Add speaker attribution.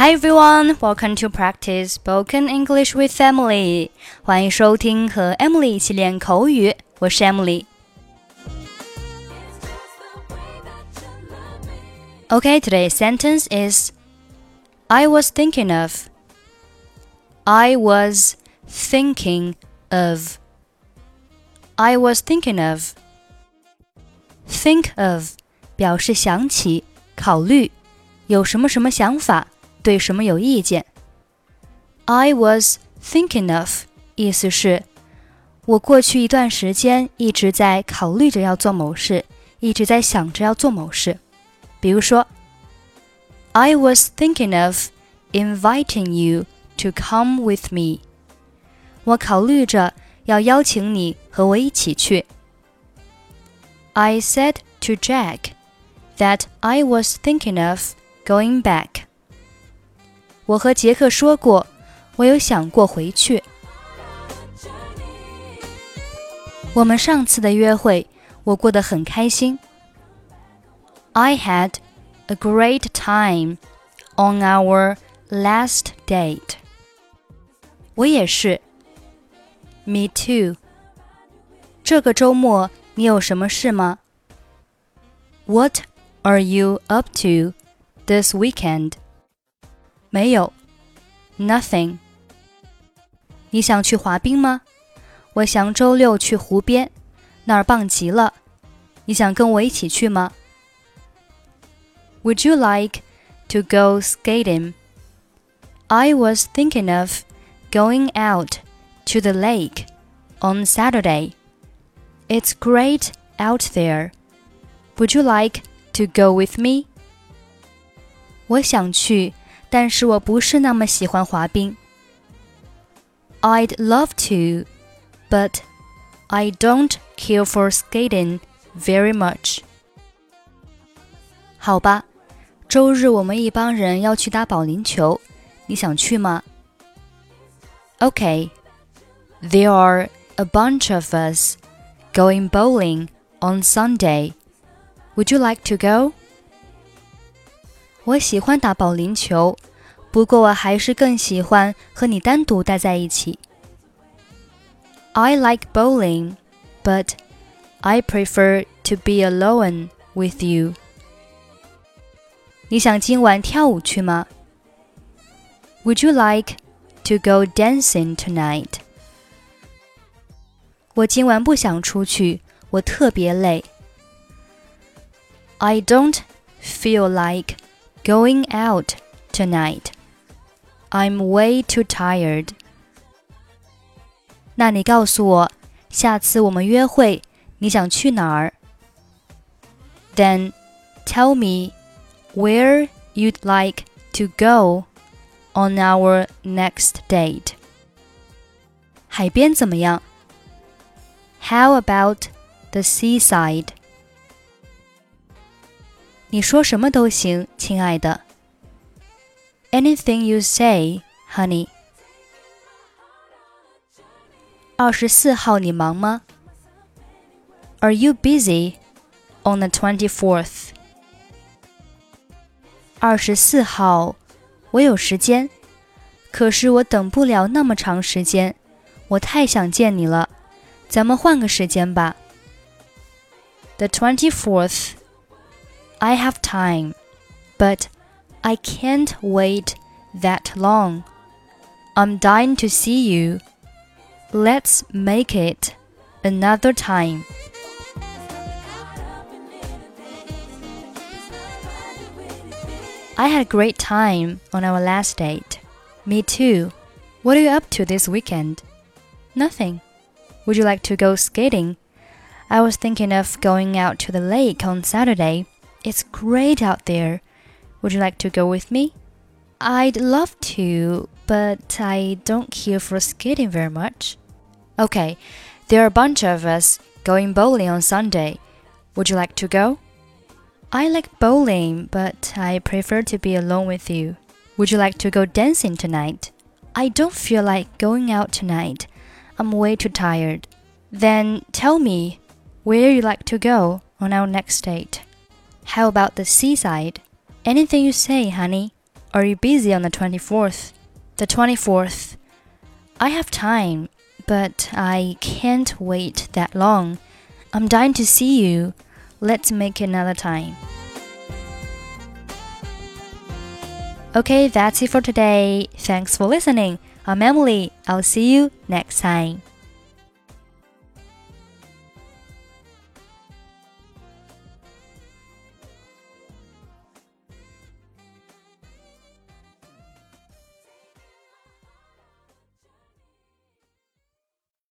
Speaker 1: Hi everyone, welcome to practice spoken English with Emily. 欢迎收听和 Emily 一起练口语，我是 Emily。Okay, today's sentence is I was thinking of. I was thinking of. I was thinking of. Think of 表示想起、考虑，有什么什么想法。 对什么有意见？I was thinking of，意思是，我过去一段时间一直在考虑着要做某事，一直在想着要做某事。比如说，I was thinking of inviting you to come with me。我考虑着要邀请你和我一起去。I said to Jack that I was thinking of going back. 我和杰克说过，我有想过回去。我们上次的约会，我过得很开心。I had a great time on our last date. 我也是。Me too. 这个周末你有什么事吗？What are you up to this weekend? 没有，nothing。你想去滑冰吗？我想周六去湖边，那儿棒极了。你想跟我一起去吗？Would you like to go skating? I was thinking of going out to the lake on Saturday. It's great out there. Would you like to go with me? 我想去。 但是我不是那么喜欢滑冰。I'd love to, but I don't care for skating very much. 好吧，周日我们一帮人要去打保龄球，你想去吗？Okay, there are a bunch of us going bowling on Sunday. Would you like to go? 我喜欢打保龄球， 不过我还是更喜欢和你单独待在一起。I like bowling, but I prefer to be alone with you. 你想今晚跳舞去吗？Would you like to go dancing tonight? 我今晚不想出去，我特别累。I don't feel like going out tonight. I'm way too tired. 那你告诉我，下次我们约会，你想去哪儿？Then tell me where you'd like to go on our next date. 海边怎么样？How about the seaside? 你说什么都行，亲爱的。 Anything you say, honey. 二十四号你忙吗？Are you busy on the twenty fourth? 二十四号，我有时间，可是我等不了那么长时间，我太想见你了，咱们换个时间吧。The twenty fourth. I have time, but I can't wait that long. I'm dying to see you. Let's make it another time. I had a great time on our last date. Me too. What are you up to this weekend? Nothing. Would you like to go skating? I was thinking of going out to the lake on Saturday. It's great out there. Would you like to go with me? I'd love to, but I don't care for skating very much. Okay, there are a bunch of us going bowling on Sunday. Would you like to go? I like bowling, but I prefer to be alone with you. Would you like to go dancing tonight? I don't feel like going out tonight. I'm way too tired. Then tell me where you like to go on our next date. How about the seaside? Anything you say, honey. Are you busy on the 24th? The 24th. I have time, but I can't wait that long. I'm dying to see you. Let's make another time. Okay, that's it for today. Thanks for listening. I'm Emily. I'll see you next time.